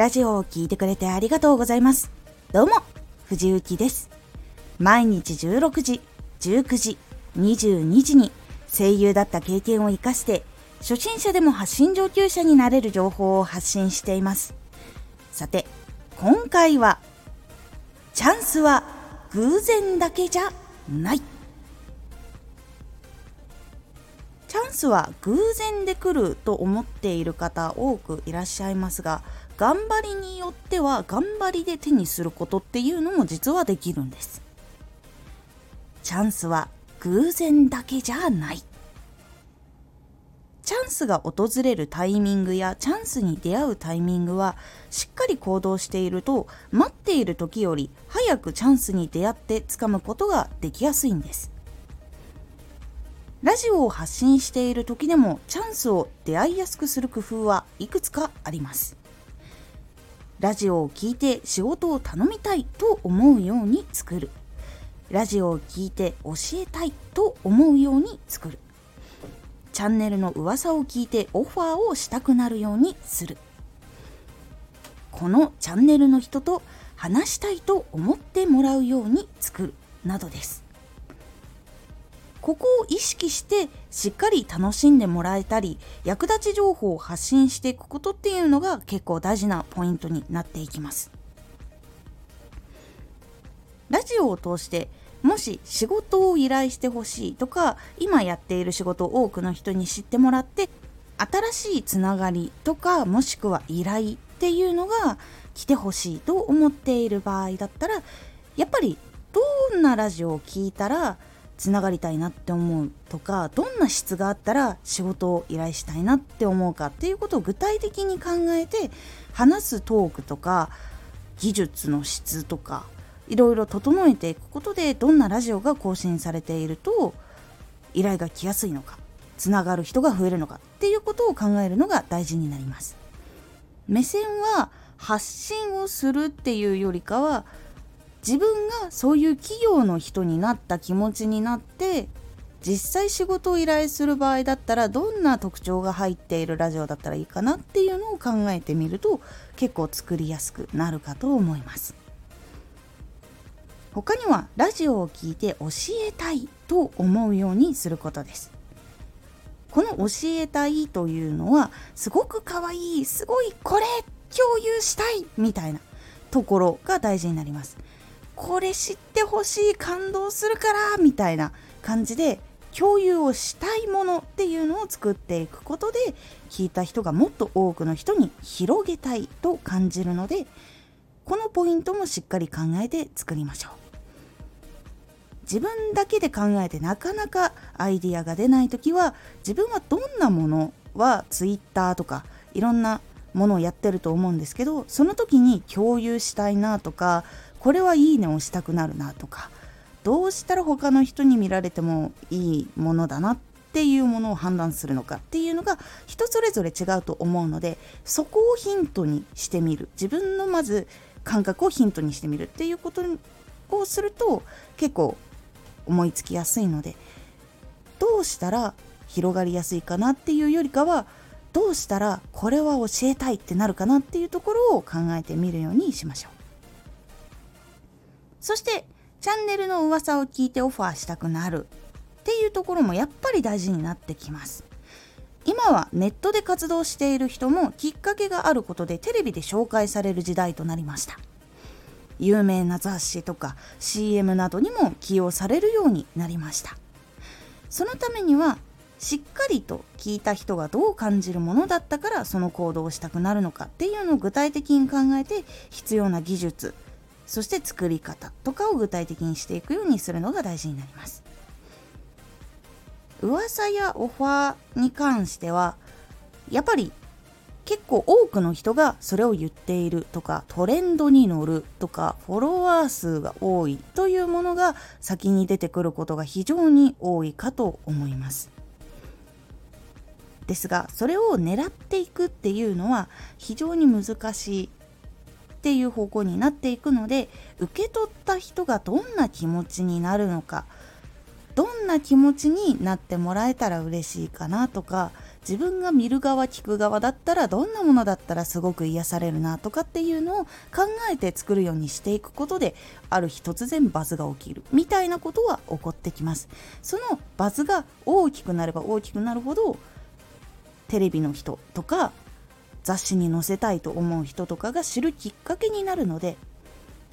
ラジオを聴いてくれてありがとうございます。どうも、藤幸です。毎日16時、19時、22時に声優だった経験を活かして、初心者でも発信上級者になれる情報を発信しています。さて、今回は、チャンスは偶然だけじゃない。チャンスは偶然で来ると思っている方多くいらっしゃいますが頑張りによっては頑張りで手にすることっていうのも実はできるんです。チャンスは偶然だけじゃない。チャンスが訪れるタイミングやチャンスに出会うタイミングはしっかり行動していると待っている時より早くチャンスに出会ってつかむことができやすいんです。ラジオを発信している時でもチャンスを出会いやすくする工夫はいくつかあります。ラジオを聴いて仕事を頼みたいと思うように作る。ラジオを聴いて教えたいと思うように作る。チャンネルの噂を聞いてオファーをしたくなるようにする。このチャンネルの人と話したいと思ってもらうように作るなどです。ここを意識してしっかり楽しんでもらえたり役立ち情報を発信していくことっていうのが結構大事なポイントになっていきます。ラジオを通してもし仕事を依頼してほしいとか今やっている仕事を多くの人に知ってもらって新しいつながりとかもしくは依頼っていうのが来てほしいと思っている場合だったらやっぱりどんなラジオを聴いたらつながりたいなって思うとかどんな質があったら仕事を依頼したいなって思うかっていうことを具体的に考えて話すトークとか技術の質とかいろいろ整えていくことでどんなラジオが更新されていると依頼が来やすいのかつながる人が増えるのかっていうことを考えるのが大事になります。目線は発信をするっていうよりかは自分がそういう企業の人になった気持ちになって実際仕事を依頼する場合だったらどんな特徴が入っているラジオだったらいいかなっていうのを考えてみると結構作りやすくなるかと思います。他にはラジオを聞いて教えたいと思うようにすることです。この教えたいというのはすごくかわいいすごいこれ共有したいみたいなところが大事になります。これ知ってほしい感動するからみたいな感じで共有をしたいものっていうのを作っていくことで聞いた人がもっと多くの人に広げたいと感じるのでこのポイントもしっかり考えて作りましょう自分だけで考えてなかなかアイディアが出ない時は自分はどんなものは Twitter とかいろんなものをやってると思うんですけどその時に共有したいなとかこれはいいねをしたくなるなとかどうしたら他の人に見られてもいいものだなっていうものを判断するのかっていうのが人それぞれ違うと思うのでそこをヒントにしてみる自分のまず感覚をヒントにしてみるっていうことをすると結構思いつきやすいのでどうしたら広がりやすいかなっていうよりかはどうしたらこれは教えたいってなるかなっていうところを考えてみるようにしましょう。そしてチャンネルの噂を聞いてオファーしたくなる。っていうところもやっぱり大事になってきます。今はネットで活動している人もきっかけがあることでテレビで紹介される時代となりました。有名な雑誌とか CM などにも起用されるようになりました。そのためにはしっかりと聞いた人がどう感じるものだったからその行動をしたくなるのかっていうのを具体的に考えて必要な技術そして作り方とかを具体的にしていくようにするのが大事になります。噂やオファーに関してはやっぱり結構多くの人がそれを言っているとかトレンドに乗るとかフォロワー数が多いというものが先に出てくることが非常に多いかと思います。ですがそれを狙っていくっていうのは非常に難しいっていう方向になっていくので受け取った人がどんな気持ちになるのかどんな気持ちになってもらえたら嬉しいかなとか自分が見る側聞く側だったらどんなものだったらすごく癒されるなとかっていうのを考えて作るようにしていくことである日突然バズが起きるみたいなことは起こってきます。そのバズが大きくなれば大きくなるほどテレビの人とか雑誌に載せたいと思う人とかが知るきっかけになるので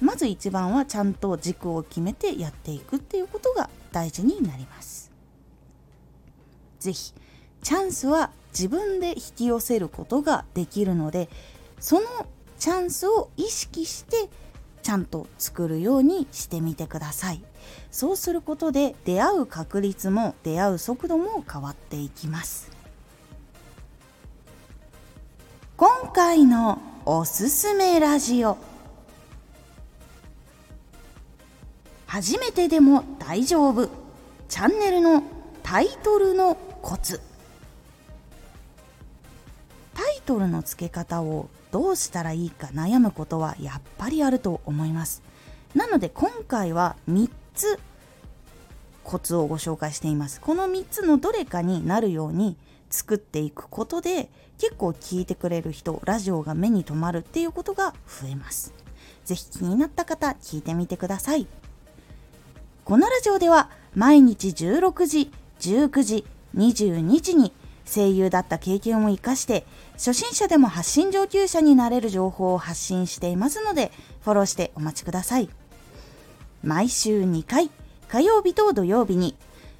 まず一番はちゃんと軸を決めてやっていくっていうことが大事になります。是非チャンスは自分で引き寄せることができるのでそのチャンスを意識してちゃんと作るようにしてみてください。そうすることで出会う確率も出会う速度も変わっていきます。回のおすすめラジオ。初めてでも大丈夫。チャンネルのタイトルのコツ。タイトルの付け方をどうしたらいいか悩むことはやっぱりあると思います。なので今回は3つコツをご紹介しています。この3つのどれかになるように作っていくことで結構聞いてくれる人ラジオが目に留まるっていうことが増えます是非気になった方聞いてみてくださいこのラジオでは毎日16時、19時、22時に声優だった経験を活かして初心者でも発信上級者になれる情報を発信していますのでフォローしてお待ちください。毎週2回、火曜日と土曜日に